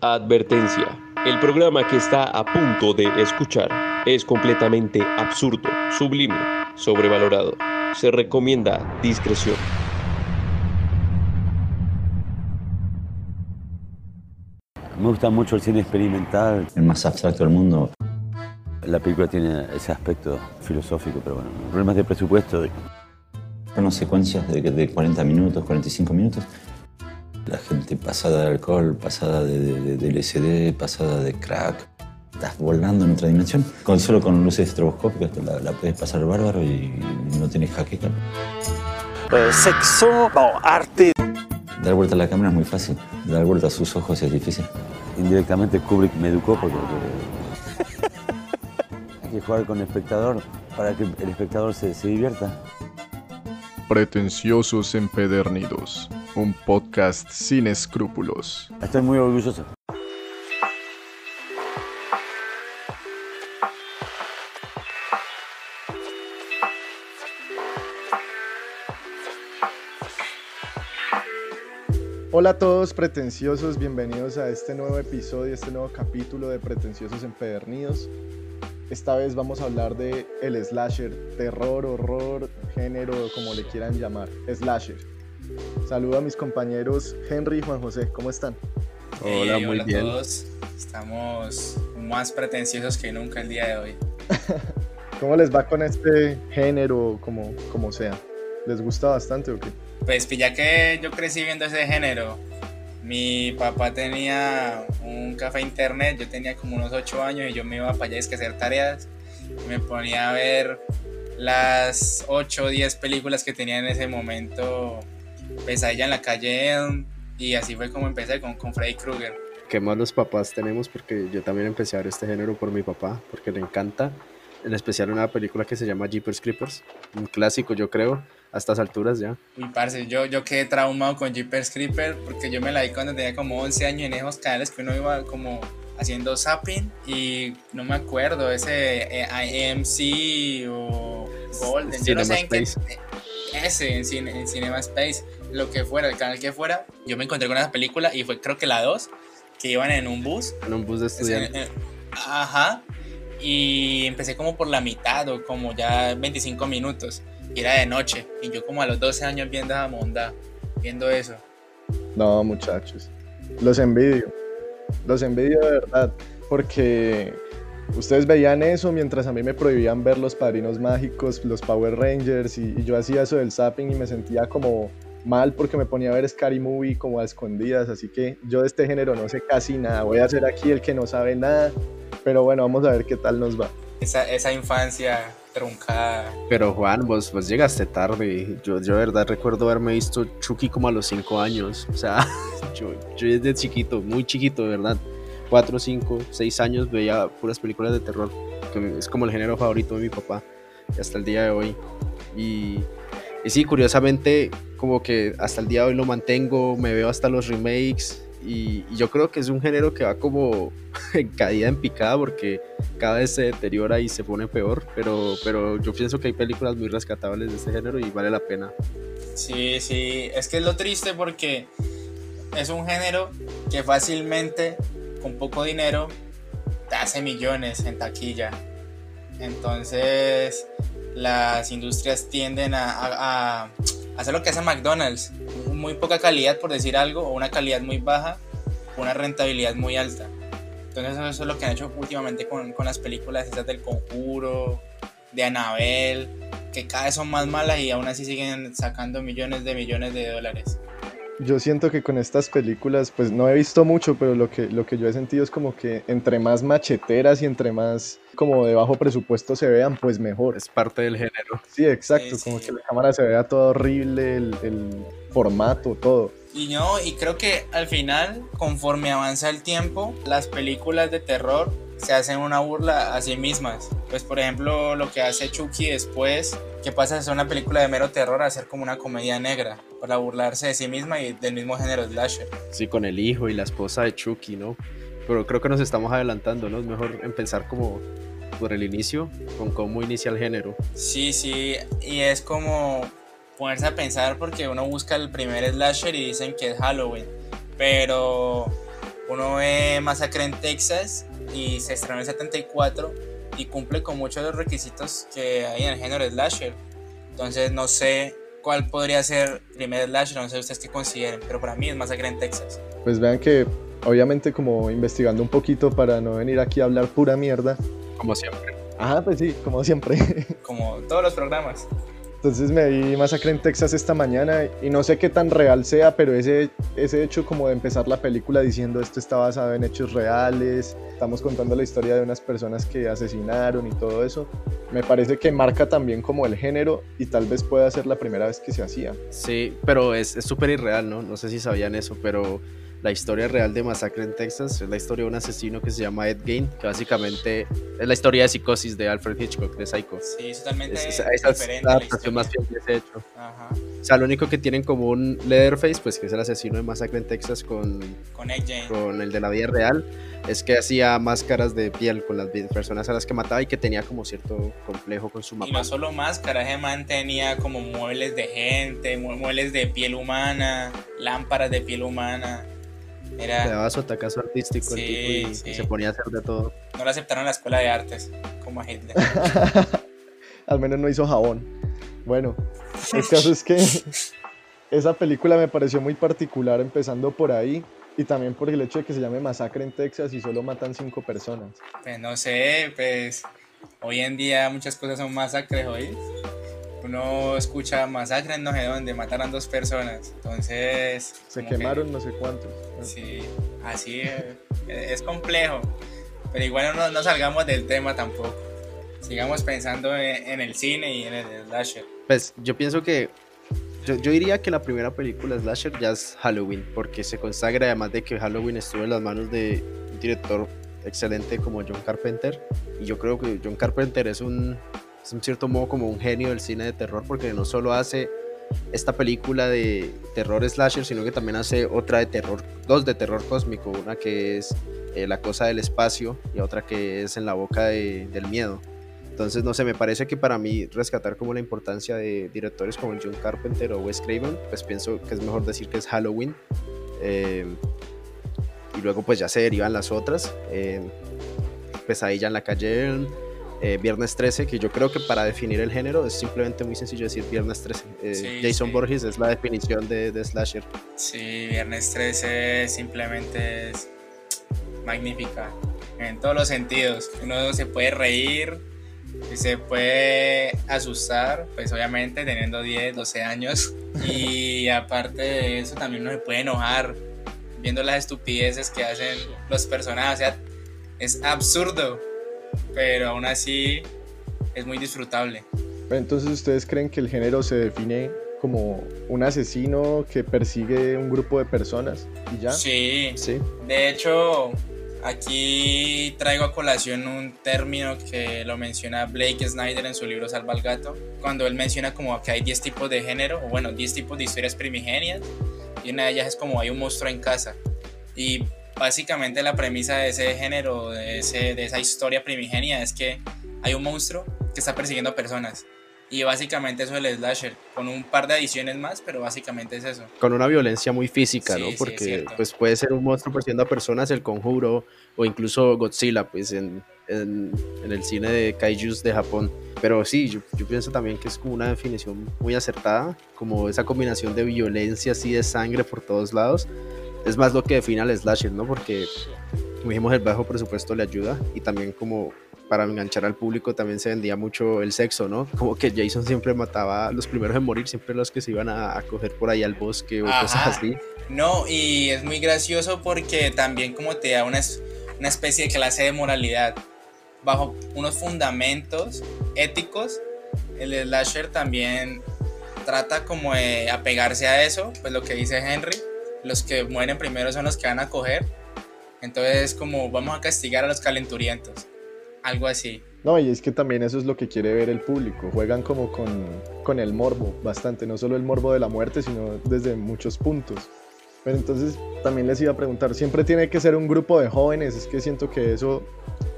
Advertencia. El programa que está a punto de escuchar es completamente absurdo, sublime, sobrevalorado. Se recomienda discreción. Me gusta mucho el cine experimental. El más abstracto del mundo. La película tiene ese aspecto filosófico, pero bueno, problemas de presupuesto. Unas secuencias de, de 40 minutos, 45 minutos. La gente pasada de alcohol, pasada de, de, LSD, pasada de crack. Estás volando en otra dimensión. Con, solo con luces estroboscópicas la, la puedes pasar bárbaro y no tienes jaqueca. Eh, sexo o arte. Dar vuelta a la cámara es muy fácil. Dar vuelta a sus ojos es difícil. Indirectamente Kubrick me educó porque hay que jugar con el espectador para que el espectador se, se divierta. Pretenciosos Empedernidos, un podcast sin escrúpulos. Estoy muy orgulloso. Hola a todos pretenciosos, bienvenidos a este nuevo episodio, este nuevo capítulo de Pretenciosos Empedernidos. Esta vez vamos a hablar de el slasher, terror, horror, género, como le quieran llamar, slasher. Saludo a mis compañeros Henry y Juan José, ¿cómo están? Hola, hey, muy hola bien. a todos. Estamos más pretenciosos que nunca el día de hoy. ¿Cómo les va con este género, como, como sea? ¿Les gusta bastante o qué? Pues ya que yo crecí viendo ese género, mi papá tenía un café internet, yo tenía como unos 8 años y yo me iba para allá a hacer tareas y me ponía a ver las 8 o 10 películas que tenía en ese momento, Pesadilla en la calle y así fue como empecé con, con Freddy Krueger. ¿Qué más los papás tenemos? Porque yo también empecé a ver este género por mi papá, porque le encanta, en especial una película que se llama Jeepers Creepers, un clásico yo creo, a estas alturas ya. Uy, parce, yo, yo quedé traumado con Jeepers Creepers porque yo me la vi cuando tenía como 11 años en esos canales que uno iba como haciendo zapping y no me acuerdo, ese eh, IMC o Golden, yo no sé en qué, ese en, en Cinema Space, lo que fuera, el canal que fuera, yo me encontré con esa película y fue creo que la 2, que iban en un bus. En un bus de estudiantes. Eh, Ajá, y empecé como por la mitad o como ya 25 minutos y era de noche. Y yo como a los 12 años viendo esa monda, viendo eso. No, muchachos. Los envidio. Los envidio de verdad. Porque ustedes veían eso mientras a mí me prohibían ver los padrinos mágicos, los Power Rangers. Y, y yo hacía eso del zapping y me sentía como mal porque me ponía a ver Scary Movie como a escondidas. Así que yo de este género no sé casi nada. Voy a ser aquí el que no sabe nada. Pero bueno, vamos a ver qué tal nos va. Esa, esa infancia truncada. Pero Juan, vos, vos llegaste tarde. Yo, yo de verdad recuerdo haberme visto Chucky como a los 5 años. O sea, yo, yo desde chiquito, muy chiquito, de verdad. 4, 5, 6 años veía puras películas de terror. Que es como el género favorito de mi papá. Hasta el día de hoy. Y, y sí, curiosamente, como que hasta el día de hoy lo mantengo. Me veo hasta los remakes. Y, y, yo creo que es un género que va como en caída en picada porque cada vez se deteriora y se pone peor, pero, pero yo pienso que hay películas muy rescatables de este género y vale la pena. Sí, sí, es que es lo triste porque es un género que fácilmente, con poco dinero, te hace millones en taquilla. Entonces, las industrias tienden a, a, a hacer lo que hace McDonald's, muy poca calidad por decir algo, o una calidad muy baja, una rentabilidad muy alta. Entonces eso es lo que han hecho últimamente con, con las películas esas del conjuro, de Anabel, que cada vez son más malas y aún así siguen sacando millones de millones de dólares. Yo siento que con estas películas, pues no he visto mucho, pero lo que, lo que yo he sentido es como que entre más macheteras y entre más como de bajo presupuesto se vean, pues mejor. Es parte del género. Sí, exacto, sí, como que la cámara se vea todo horrible, el, el formato, todo. Y no, y creo que al final, conforme avanza el tiempo, las películas de terror se hacen una burla a sí mismas. Pues por ejemplo, lo que hace Chucky después, que pasa de ser una película de mero terror a ser como una comedia negra, para burlarse de sí misma y del mismo género slasher. Sí, con el hijo y la esposa de Chucky, ¿no? Pero creo que nos estamos adelantando, ¿no? Es mejor empezar como por el inicio, con cómo inicia el género. Sí, sí, y es como ponerse a pensar porque uno busca el primer slasher y dicen que es Halloween, pero uno ve Masacre en Texas y se estrenó en el 74 y cumple con muchos de los requisitos que hay en el género slasher. Entonces no sé cuál podría ser primer slasher, no sé ustedes qué consideren, pero para mí es Masacre en Texas. Pues vean que obviamente como investigando un poquito para no venir aquí a hablar pura mierda. Como siempre. Ajá, pues sí, como siempre. Como todos los programas. Entonces me vi Masacre en Texas esta mañana y no sé qué tan real sea, pero ese, ese hecho como de empezar la película diciendo esto está basado en hechos reales, estamos contando la historia de unas personas que asesinaron y todo eso, me parece que marca también como el género y tal vez pueda ser la primera vez que se hacía. Sí, pero es súper irreal, ¿no? No sé si sabían eso, pero la historia real de Masacre en Texas es la historia de un asesino que se llama Ed Gein, que básicamente es la historia de psicosis de Alfred Hitchcock, de Psycho. Sí, es totalmente es, es, esa es la adaptación más fiel de ese hecho. Ajá. O sea, lo único que tienen como un Leatherface, pues que es el asesino de Masacre en Texas con, con, Ed Gein. con el de la vida real, es que hacía máscaras de piel con las personas a las que mataba y que tenía como cierto complejo con su mamá. Y no solo máscaras, ese man tenía como muebles de gente, muebles de piel humana, lámparas de piel humana. Era... Le daba su atacazo artístico Sí, el tipo y, sí. y se ponía a hacer de todo. No lo aceptaron en la escuela de artes, como a Hitler. Al menos no hizo jabón. Bueno, el caso es que esa película me pareció muy particular empezando por ahí y también por el hecho de que se llame Masacre en Texas y solo matan cinco personas. Pues no sé, pues hoy en día muchas cosas son masacres, hoy. Uno escucha masacres no sé dónde, mataron dos personas. Entonces. Se que- quemaron no sé cuántos. Sí, así eh, es complejo. Pero igual no, no salgamos del tema tampoco. Sigamos pensando en, en el cine y en el slasher. Pues yo pienso que. Yo, yo diría que la primera película slasher ya es Halloween, porque se consagra además de que Halloween estuvo en las manos de un director excelente como John Carpenter. Y yo creo que John Carpenter es un, es en cierto modo como un genio del cine de terror, porque no solo hace esta película de terror slasher, sino que también hace otra de terror, dos de terror cósmico, una que es eh, La cosa del espacio y otra que es En la boca de- del miedo. Entonces, no sé, me parece que para mí rescatar como la importancia de directores como John Carpenter o Wes Craven, pues pienso que es mejor decir que es Halloween. Eh, y luego pues ya se derivan las otras. Eh, Pesadilla en la calle, eh, Viernes 13, que yo creo que para definir el género es simplemente muy sencillo decir Viernes 13. Eh, Sí, Jason sí. Borges es la definición de, de slasher. Sí, Viernes 13 simplemente es magnífica en todos los sentidos. Uno se puede reír y se puede asustar, pues obviamente teniendo 10, 12 años. Y aparte de eso también uno se puede enojar viendo las estupideces que hacen los personajes. O sea, es absurdo, pero aún así es muy disfrutable. Entonces, ¿ustedes creen que el género se define como un asesino que persigue un grupo de personas y ya? Sí, Sí. De hecho, aquí traigo a colación un término que lo menciona Blake Snyder en su libro Salva al Gato, cuando él menciona como que hay 10 tipos de género, o bueno, 10 tipos de historias primigenias, y una de ellas es como hay un monstruo en casa. Y básicamente la premisa de ese género, de, ese, de esa historia primigenia, es que hay un monstruo que está persiguiendo a personas. Y básicamente eso es el slasher, con un par de adiciones más, pero básicamente es eso. con una violencia muy física, Sí, ¿no? Porque pues puede ser un monstruo persiguiendo a personas, el conjuro, o incluso Godzilla, pues en, en, en el cine de kaijus de Japón. Pero sí, yo, yo pienso también que es como una definición muy acertada, como esa combinación de violencia así de sangre por todos lados. Es más lo que define al slasher, ¿no? Porque, como dijimos, el bajo presupuesto le ayuda y también como para enganchar al público también se vendía mucho el sexo, ¿no? Como que Jason siempre mataba a los primeros en morir, siempre los que se iban a, a coger por ahí al bosque o Ajá. cosas así. No, y es muy gracioso porque también como te da una, una especie de clase de moralidad. Bajo unos fundamentos éticos, el slasher también trata como de apegarse a eso, pues lo que dice Henry, los que mueren primero son los que van a coger. Entonces como vamos a castigar a los calenturientos. Algo así. No, y es que también eso es lo que quiere ver el público. Juegan como con, con el morbo bastante, no solo el morbo de la muerte, sino desde muchos puntos. Pero entonces también les iba a preguntar, ¿siempre tiene que ser un grupo de jóvenes? Es que siento que eso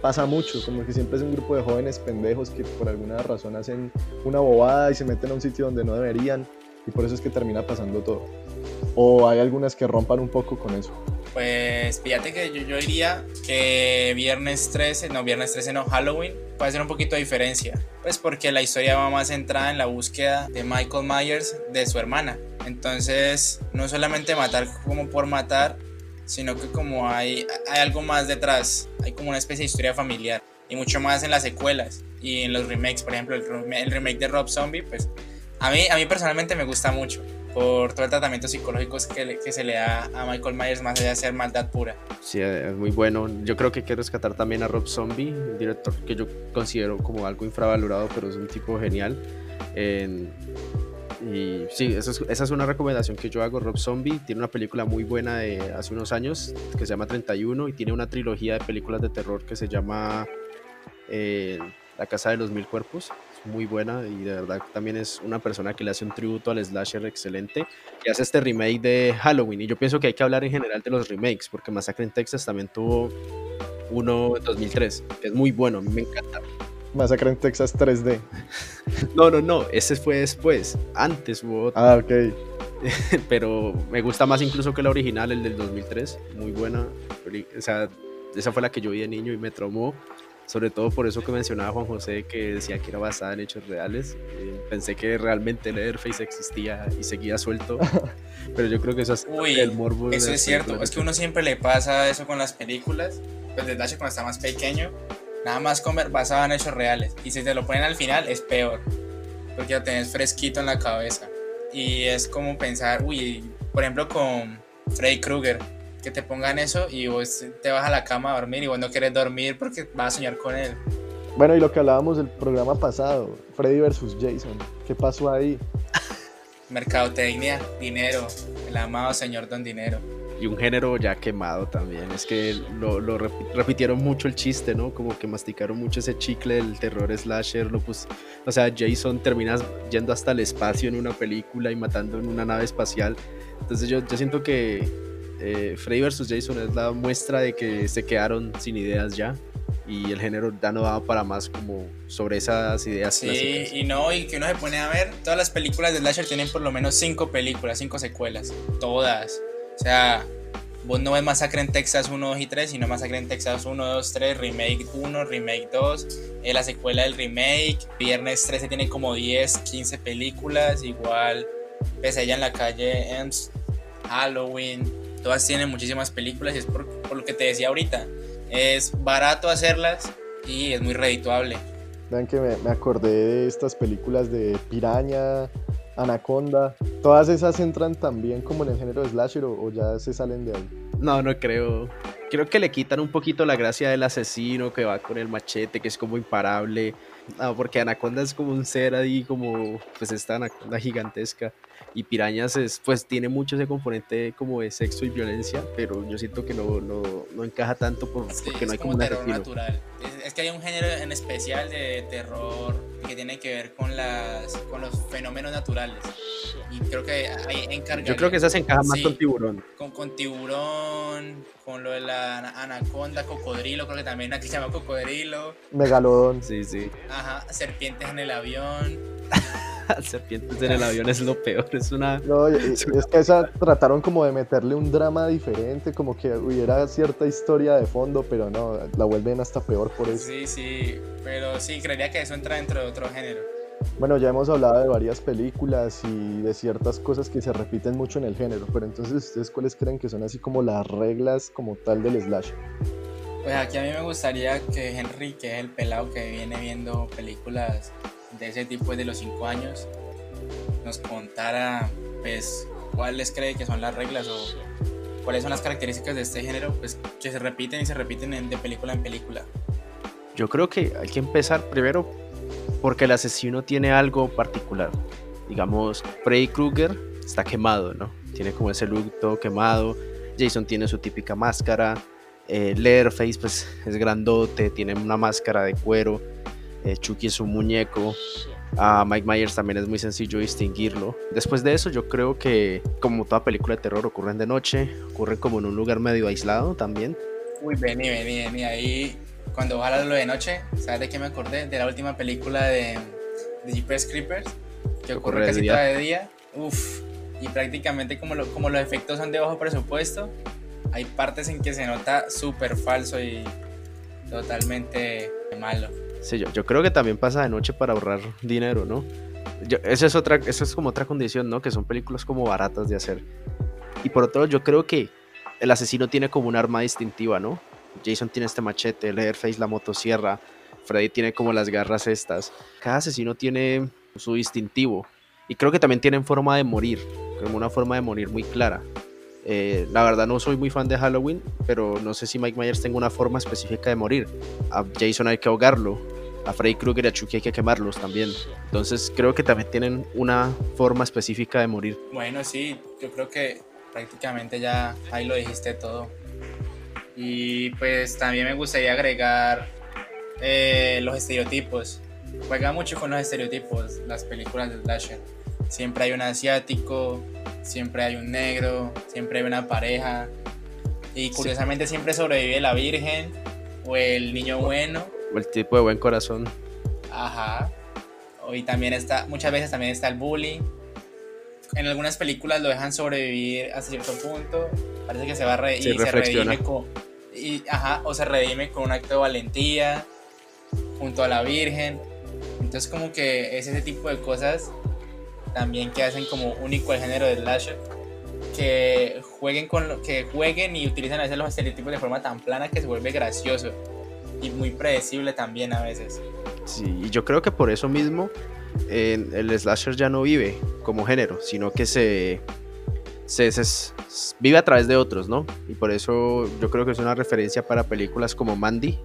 pasa mucho, como que siempre es un grupo de jóvenes pendejos que por alguna razón hacen una bobada y se meten a un sitio donde no deberían y por eso es que termina pasando todo. O hay algunas que rompan un poco con eso. Pues fíjate que yo, yo diría que viernes 13, no, viernes 13 no, Halloween, puede ser un poquito de diferencia. Pues porque la historia va más centrada en la búsqueda de Michael Myers de su hermana. Entonces, no solamente matar como por matar, sino que como hay, hay algo más detrás, hay como una especie de historia familiar y mucho más en las secuelas y en los remakes, por ejemplo, el, el remake de Rob Zombie, pues a mí, a mí personalmente me gusta mucho por todo el tratamiento psicológico que, le- que se le da a Michael Myers más allá de ser maldad pura. Sí, es muy bueno. Yo creo que que rescatar también a Rob Zombie, un director que yo considero como algo infravalorado, pero es un tipo genial. En- y sí, es- esa es una recomendación que yo hago. Rob Zombie tiene una película muy buena de hace unos años que se llama 31 y tiene una trilogía de películas de terror que se llama eh, La Casa de los Mil Cuerpos. Muy buena y de verdad también es una persona que le hace un tributo al slasher excelente y hace este remake de Halloween. Y yo pienso que hay que hablar en general de los remakes, porque Masacre en Texas también tuvo uno en 2003, que es muy bueno, a mí me encanta. Masacre en Texas 3D. No, no, no, ese fue después, antes hubo otro, Ah, ok. pero me gusta más incluso que la original, el del 2003, muy buena. O sea, esa fue la que yo vi de niño y me traumó. Sobre todo por eso que mencionaba Juan José, que decía que era basada en hechos reales. Eh, pensé que realmente Leatherface existía y seguía suelto. pero yo creo que eso es Uy, el morbo. de Eso es cierto, películas es que uno siempre le pasa eso con las películas, pues desde hace cuando está más pequeño, nada más comer basado en hechos reales. Y si te lo ponen al final es peor, porque lo tenés fresquito en la cabeza. Y es como pensar, uy, por ejemplo con Freddy Krueger, que te pongan eso y vos te vas a la cama a dormir y vos no quieres dormir porque vas a soñar con él. Bueno, y lo que hablábamos el programa pasado, Freddy versus Jason. ¿Qué pasó ahí? Mercadotecnia, dinero, el amado señor Don Dinero. y un género ya quemado también. Es que lo, lo rep- repitieron mucho el chiste, ¿no? Como que masticaron mucho ese chicle del terror slasher. Lo pus- o sea, Jason termina yendo hasta el espacio en una película y matando en una nave espacial. Entonces yo, yo siento que eh, Freddy vs. Jason es la muestra de que se quedaron sin ideas ya. Y el género ya no daba para más como sobre esas ideas Sí, clásicas. y no, y que uno se pone a ver, todas las películas de Slasher tienen por lo menos cinco películas, cinco secuelas, todas. O sea, vos no ves Masacre en Texas 1, 2 y 3, sino Masacre en Texas 1, 2, 3, Remake 1, Remake 2, eh, la secuela del remake, Viernes 13 tiene como 10, 15 películas, igual Pesadilla en la calle, Ems, Halloween, todas tienen muchísimas películas y es por, por lo que te decía ahorita, es barato hacerlas y es muy redituable. Vean que me, me acordé de estas películas de Piraña, Anaconda. ¿Todas esas entran también como en el género de slasher o, o ya se salen de ahí? No, no creo. Creo que le quitan un poquito la gracia del asesino que va con el machete, que es como imparable. No, porque Anaconda es como un ser ahí, como pues esta anaconda gigantesca. Y Pirañas es, pues tiene mucho ese componente como de sexo y violencia, pero yo siento que no, no, no encaja tanto por, Sí, porque no hay como como un terror asesino. natural. Es, es que hay un género en especial de terror que tiene que ver con las con los fenómenos naturales. Y creo que ahí encarga. Yo creo que esa se encaja más Sí. con tiburón. con, con tiburón, con lo de la ana- anaconda, cocodrilo, creo que también aquí se llama cocodrilo. Megalodón. Sí, sí. Ajá, serpientes en el avión. Serpientes en el avión es lo peor. Es una. No, es que esa trataron como de meterle un drama diferente, como que hubiera cierta historia de fondo, pero no, la vuelven hasta peor por eso. Sí, sí, pero sí, creería que eso entra dentro de otro género. Bueno, ya hemos hablado de varias películas y de ciertas cosas que se repiten mucho en el género, pero entonces ustedes cuáles creen que son así como las reglas como tal del slash? Pues aquí a mí me gustaría que Henry, que es el pelado que viene viendo películas de ese tipo desde los 5 años, nos contara pues cuáles cree que son las reglas o cuáles son las características de este género, pues que se repiten y se repiten en- de película en película. Yo creo que hay que empezar primero porque el asesino tiene algo particular. Digamos, Freddy Krueger está quemado, ¿no? Tiene como ese look todo quemado. Jason tiene su típica máscara. Eh, Leatherface, pues es grandote, tiene una máscara de cuero. Eh, Chucky es un muñeco. A Mike Myers también es muy sencillo distinguirlo. Después de eso, yo creo que, como toda película de terror, ocurren de noche, ocurren como en un lugar medio aislado también. Uy, vení, vení, vení, ahí cuando ojalá lo de noche, ¿sabes de qué me acordé? De la última película de, de Jeepers Creepers, que ocurre casi toda de día. Uf, y prácticamente como, lo- como los efectos son de bajo presupuesto, hay partes en que se nota súper falso y totalmente malo. Sí, yo, yo creo que también pasa de noche para ahorrar dinero, ¿no? Yo, esa es otra, eso es como otra condición, ¿no? Que son películas como baratas de hacer. Y por otro lado, yo creo que el asesino tiene como un arma distintiva, ¿no? Jason tiene este machete, Leatherface la motosierra, Freddy tiene como las garras estas. Cada asesino tiene su distintivo. Y creo que también tienen forma de morir, como una forma de morir muy clara. Eh, la verdad no soy muy fan de Halloween, pero no sé si Mike Myers tenga una forma específica de morir. A Jason hay que ahogarlo, a Freddy Krueger y a Chucky hay que quemarlos también. Entonces creo que también tienen una forma específica de morir. Bueno, sí, yo creo que prácticamente ya ahí lo dijiste todo. Y pues también me gustaría agregar eh, los estereotipos. Juega mucho con los estereotipos las películas de slasher. Siempre hay un asiático, siempre hay un negro, siempre hay una pareja. Y curiosamente siempre sobrevive la virgen o el niño bueno. O el tipo de buen corazón. Ajá. Y también está, muchas veces también está el bully. En algunas películas lo dejan sobrevivir hasta cierto punto. Parece que se va a reír Sí, y se redime con, y, ajá, o se redime con un acto de valentía junto a la Virgen. Entonces como que es ese tipo de cosas también que hacen como único el género del slasher que jueguen con lo, que jueguen y utilizan a veces los estereotipos de forma tan plana que se vuelve gracioso y muy predecible también a veces. Sí, y yo creo que por eso mismo eh, el slasher ya no vive como género, sino que se, se, vive a través de otros, ¿no? Y por eso yo creo que es una referencia para películas como Mandy,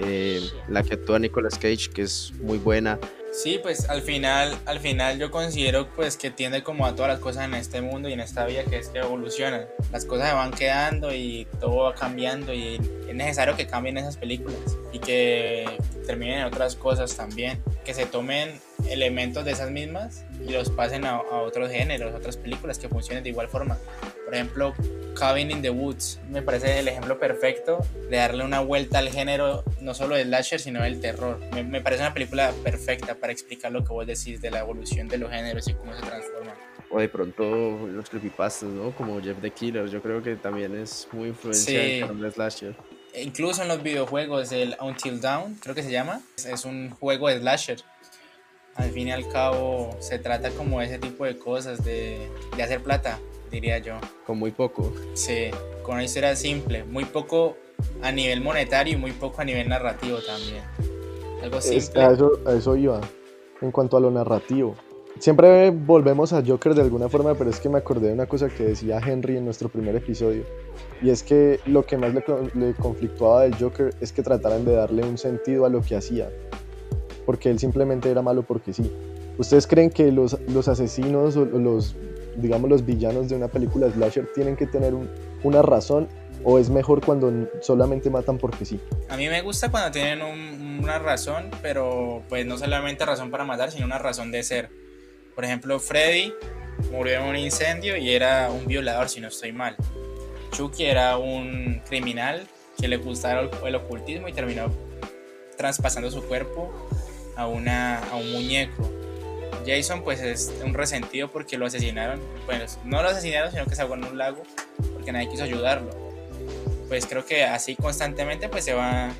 eh, la que actúa Nicolas Cage, que es muy buena. Sí, pues al final, al final yo considero pues que tiende como a todas las cosas en este mundo y en esta vida que es que evolucionan. Las cosas se van quedando y todo va cambiando y es necesario que cambien esas películas y que terminen en otras cosas también. Que se tomen elementos de esas mismas y los pasen a, a otros géneros, otras películas que funcionen de igual forma. Por ejemplo, Cabin in the Woods me parece el ejemplo perfecto de darle una vuelta al género, no solo del slasher, sino del terror. Me, me parece una película perfecta para explicar lo que vos decís de la evolución de los géneros y cómo se transforman. O de pronto los creepypastas, ¿no? Como Jeff the Killer, yo creo que también es muy influencia Sí. del terror slasher. E incluso en los videojuegos, el Until Dawn, creo que se llama, es- es un juego de slasher. Al fin y al cabo, se trata como ese tipo de cosas, de, de hacer plata, diría yo. Con muy poco. Sí, con una historia simple, muy poco a nivel monetario y muy poco a nivel narrativo también. Algo Es- simple. a, eso, a eso iba, en cuanto a lo narrativo. Siempre volvemos a Joker de alguna forma, pero es que me acordé de una cosa que decía Henry en nuestro primer episodio. Y es que lo que más le, le conflictuaba del Joker es que trataran de darle un sentido a lo que hacía. Porque él simplemente era malo porque sí. ¿Ustedes creen que los, los asesinos o los, digamos, los villanos de una película slasher tienen que tener un- una razón? ¿O es mejor cuando solamente matan porque sí? A mí me gusta cuando tienen un- una razón, pero pues no solamente razón para matar, sino una razón de ser. Por ejemplo, Freddy murió en un incendio y era un violador, si no estoy mal. Chucky era un criminal que le gustaba el, el ocultismo y terminó traspasando su cuerpo a, una, a un muñeco. Jason pues es un resentido porque lo asesinaron. Bueno, no lo asesinaron, sino que se ahogó en un lago porque nadie quiso ayudarlo. Pues creo que así constantemente pues se va,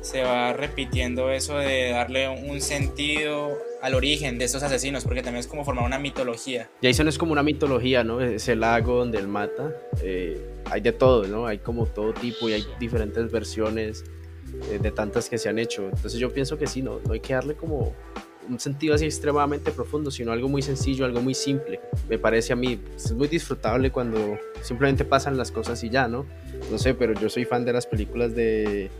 se va repitiendo eso de darle un sentido al origen de estos asesinos, porque también es como formar una mitología. Jason es como una mitología, ¿no? Es el lago donde él mata. eh, hay de todo, ¿no? Hay como todo tipo y hay diferentes versiones eh, de tantas que se han hecho. Entonces yo pienso que sí, no, no hay que darle como un sentido así extremadamente profundo, sino algo muy sencillo, algo muy simple. Me parece a mí, es muy disfrutable cuando simplemente pasan las cosas y ya, ¿no? No sé, pero yo soy fan de las películas de,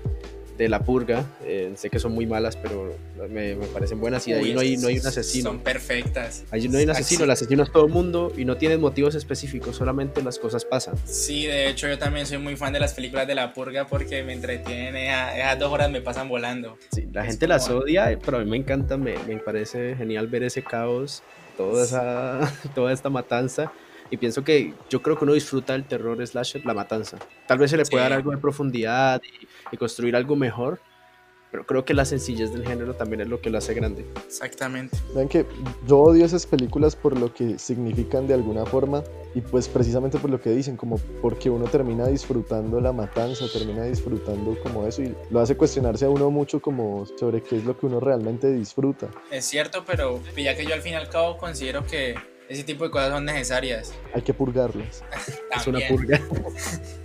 de La Purga. eh, sé que son muy malas, pero me, me parecen buenas y de ahí no hay, no hay un asesino. Son perfectas. Allí no hay un asesino, el asesino es todo el mundo y no tiene motivos específicos, solamente las cosas pasan. Sí, de hecho yo también soy muy fan de las películas de la purga porque me entretienen, esas, esas dos horas me pasan volando. Sí, la Es gente las como- odia, pero a mí me encanta, me, me parece genial ver ese caos, toda, esa, toda esta matanza. Y pienso que yo creo que uno disfruta del terror slasher, la matanza. Tal vez se le puede Sí. dar algo de profundidad y, y construir algo mejor, pero creo que la sencillez del género también es lo que lo hace grande. Exactamente. Ven que yo odio esas películas por lo que significan de alguna forma y pues precisamente por lo que dicen, como porque uno termina disfrutando la matanza, termina disfrutando como eso y lo hace cuestionarse a uno mucho como sobre qué es lo que uno realmente disfruta. Es cierto, pero ya que yo al fin y al cabo considero que ese tipo de cosas son necesarias. Hay que purgarlas. Es una purga.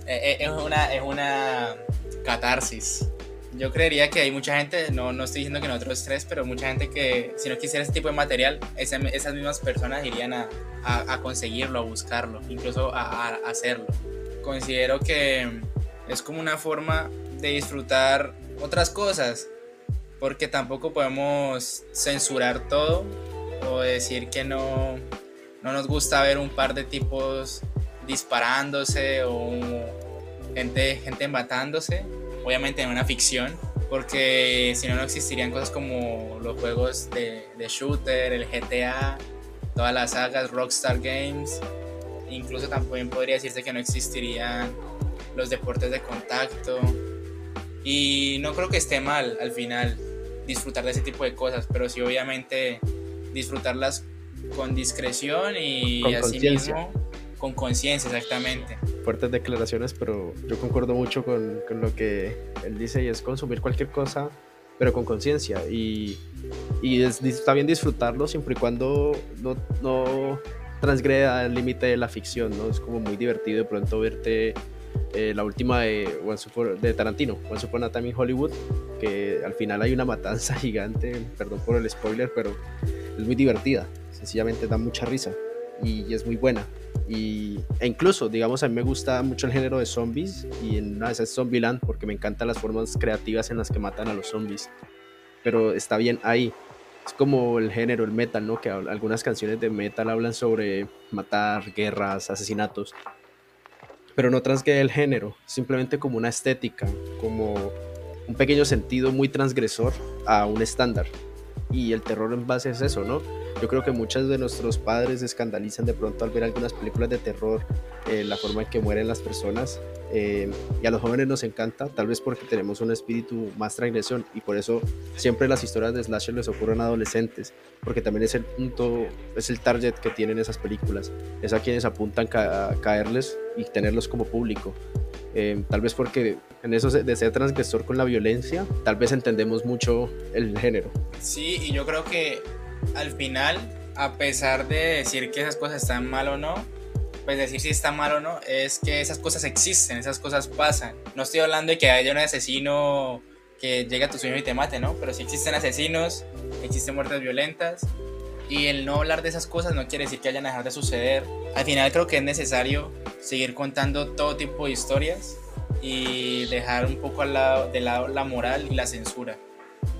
Eh, eh, es una, es una catarsis. Yo creería que hay mucha gente, no, no estoy diciendo que nosotros tres, pero mucha gente que si no quisiera ese tipo de material, esas mismas personas irían a, a- a conseguirlo, a buscarlo, incluso a, a hacerlo. Considero que es como una forma de disfrutar otras cosas, porque tampoco podemos censurar todo o decir que no, no nos gusta ver un par de tipos disparándose o gente, gente matándose, obviamente en una ficción, porque si no, no existirían cosas como los juegos de, de shooter, el GTA, todas las sagas, Rockstar Games, incluso también podría decirse que no existirían los deportes de contacto. Y no creo que esté mal al final disfrutar de ese tipo de cosas, pero sí obviamente disfrutarlas con discreción y Con así conciencia. mismo con conciencia, exactamente. Fuertes declaraciones, pero yo concuerdo mucho con, con lo que él dice y es consumir cualquier cosa, pero con conciencia. Y, y es, está bien disfrutarlo siempre y cuando no, no transgreda el límite de la ficción, ¿no? Es como muy divertido de pronto verte eh, la última de, Once Upon- de Tarantino, Once Upon a Time in Hollywood, que al final hay una matanza gigante, perdón por el spoiler, pero es muy divertida, sencillamente da mucha risa y es muy buena. Y, e incluso, digamos, a mí me gusta mucho el género de zombies y en una de esas es Zombieland porque me encantan las formas creativas en las que matan a los zombies. Pero está bien ahí. Es como el género, el metal, ¿no? Que algunas canciones de metal hablan sobre matar, guerras, asesinatos. Pero no transgrede el género, simplemente como una estética, como un pequeño sentido muy transgresor a un estándar. Y el terror en base es eso, ¿no? Yo creo que muchos de nuestros padres se escandalizan de pronto al ver algunas películas de terror, eh, la forma en que mueren las personas. eh, y a los jóvenes nos encanta, tal vez porque tenemos un espíritu más transgresión y por eso siempre las historias de slasher les ocurren a adolescentes, porque también es el punto, es el target que tienen esas películas, es a quienes apuntan a caerles y tenerlos como público. Eh, tal vez porque en eso de ser transgresor con la violencia, tal vez entendemos mucho el género. Sí, y yo creo que al final, a pesar de decir que esas cosas están mal o no, pues decir si está mal o no, es que esas cosas existen, esas cosas pasan. No estoy hablando de que haya un asesino que llegue a tu sueño y te mate, ¿no? Pero sí existen asesinos, existen muertes violentas, y el no hablar de esas cosas no quiere decir que vayan a dejar de suceder. Al final creo que es necesario seguir contando todo tipo de historias y dejar un poco al lado, de lado la moral y la censura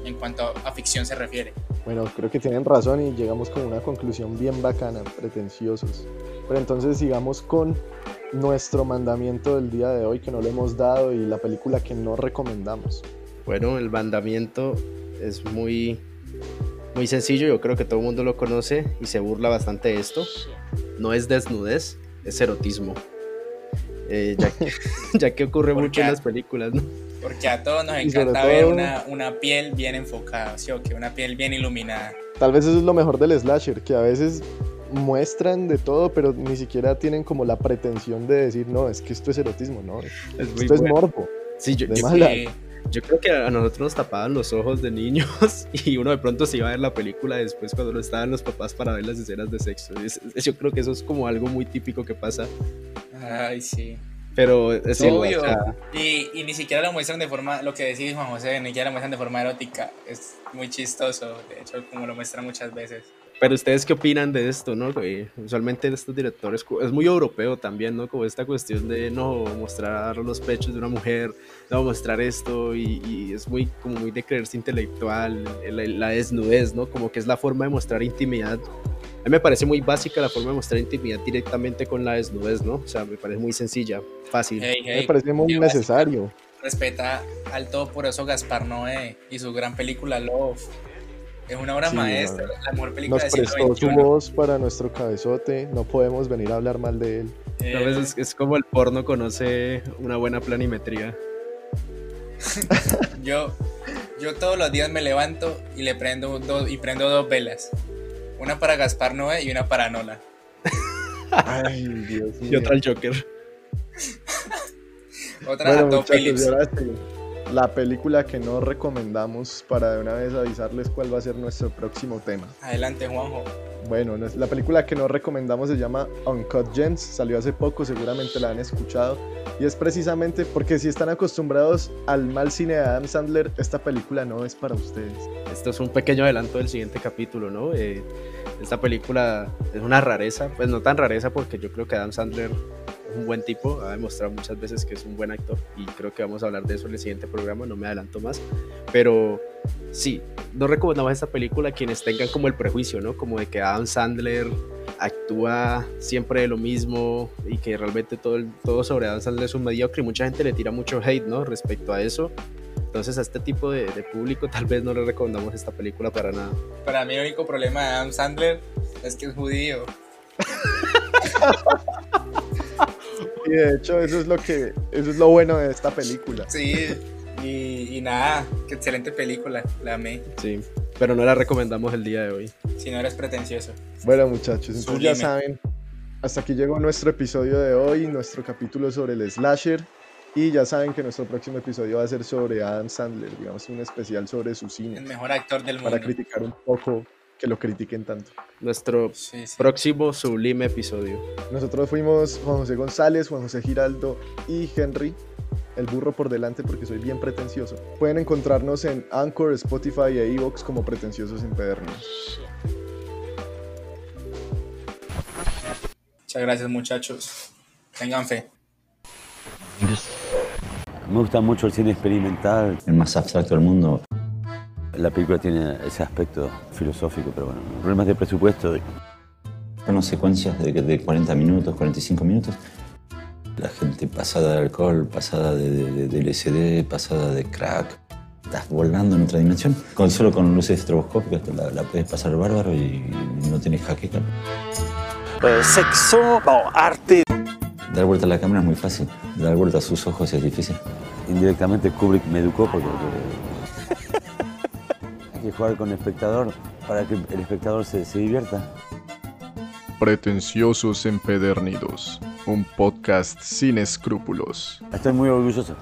en cuanto a ficción se refiere. Bueno, creo que tienen razón y llegamos con una conclusión bien bacana, pretenciosos. Pero entonces sigamos con nuestro mandamiento del día de hoy que no le hemos dado y la película que no recomendamos. Bueno, el mandamiento es muy, muy sencillo, yo creo que todo el mundo lo conoce y se burla bastante de esto. No es desnudez, es erotismo. Eh, ya, que, ya que ocurre ¿Por mucho qué? en las películas, ¿no? Porque a todos nos encanta ver una, una piel bien enfocada, ¿sí o qué? Una piel bien iluminada. Tal vez eso es lo mejor del slasher, que a veces muestran de todo, pero ni siquiera tienen como la pretensión de decir, no, es que esto es erotismo, no, Es muy esto es bueno. morbo. Sí, yo, yo-. Sí, yo creo que a nosotros nos tapaban los ojos de niños y uno de pronto se iba a ver la película después cuando no estaban los papás para ver las escenas de sexo. Yo creo que eso es como algo muy típico que pasa. ay, sí. Pero es igual, Obvio. o sea, Y, y ni siquiera lo muestran de forma, lo que decís Juan José, ni siquiera lo muestran de forma erótica. Es muy chistoso, de hecho, como lo muestran muchas veces. Pero ustedes qué opinan de esto, ¿no? Que usualmente estos directores es muy europeo también, ¿no? Como esta cuestión de no mostrar los pechos de una mujer, no mostrar esto y, y es muy como muy de creerse intelectual, la, la desnudez, ¿no? Como que es la forma de mostrar intimidad. A mí me parece muy básica la forma de mostrar intimidad directamente con la desnudez, ¿no? O sea, me parece muy sencilla, fácil. Hey, Me hey, parece muy necesario. Respeta al todopoderoso Gaspar Noé y su gran película Love. Es una obra Sí, maestra, la mejor película Nos siglo prestó su voz para nuestro cabezote, no podemos venir a hablar mal de él. Eh, A veces es como el porno conoce una buena planimetría. yo, Yo todos los días me levanto y le prendo dos, y prendo dos velas. Una para Gaspar Noé y una para Nola. Ay, Dios mío. Y otra al Joker. Otra Bueno, a Tom Phillips. La película que no recomendamos para de una vez avisarles cuál va a ser nuestro próximo tema. Adelante, Juanjo. Bueno, la película que no recomendamos se llama Uncut Gems, salió hace poco, seguramente la han escuchado, y es precisamente porque si están acostumbrados al mal cine de Adam Sandler, esta película no es para ustedes. Esto es un pequeño adelanto del siguiente capítulo, ¿no? Eh, esta película es una rareza, pues no tan rareza porque yo creo que Adam Sandler es un buen tipo, ha demostrado muchas veces que es un buen actor y creo que vamos a hablar de eso en el siguiente programa, no me adelanto más, pero sí, no recomendamos esta película a quienes tengan como el prejuicio, ¿no? Como de que Adam Sandler actúa siempre de lo mismo y que realmente todo, el- todo sobre Adam Sandler es un mediocre y mucha gente le tira mucho hate, ¿no? Respecto a eso. Entonces a este tipo de, de público tal vez no le recomendamos esta película para nada. Para mí el único problema de Adam Sandler es que es judío. Y de hecho eso es lo que eso es lo bueno de esta película. Sí, y, y nada, qué excelente película, la amé. Sí, pero no la recomendamos el día de hoy. Si no eres pretencioso. Bueno, muchachos, entonces ya Sublime. saben, hasta aquí llegó nuestro episodio de hoy, nuestro capítulo sobre el slasher. Y ya saben que nuestro próximo episodio va a ser sobre Adam Sandler, digamos un especial sobre su El cine, mejor actor del mundo. para criticar un poco que lo critiquen tanto. Nuestro Sí, sí. próximo sublime episodio. Nosotros fuimos Juan José González, Juan José Giraldo y Henry. El burro por delante porque soy bien pretencioso. Pueden encontrarnos en Anchor, Spotify e Evox como pretenciosos empedernidos. Muchas gracias, muchachos. Tengan fe. Me gusta mucho el cine experimental. El más abstracto del mundo. La película tiene ese aspecto filosófico, pero bueno, problemas de presupuesto. Planos secuencias de, de 40 minutos, 45 minutos. La gente pasada de alcohol, pasada de, de- de LSD, pasada de crack. Estás volando en otra dimensión. Con, solo con luces estroboscópicas te la, la puedes pasar bárbaro y, no tienes jaqueca. Eh, sexo, no, arte. Dar vuelta a la cámara es muy fácil. Dar vuelta a sus ojos es difícil. Indirectamente Kubrick me educó porque hay que jugar con el espectador para que el espectador se, se divierta. Pretenciosos Empedernidos, un podcast sin escrúpulos. Estoy muy orgulloso.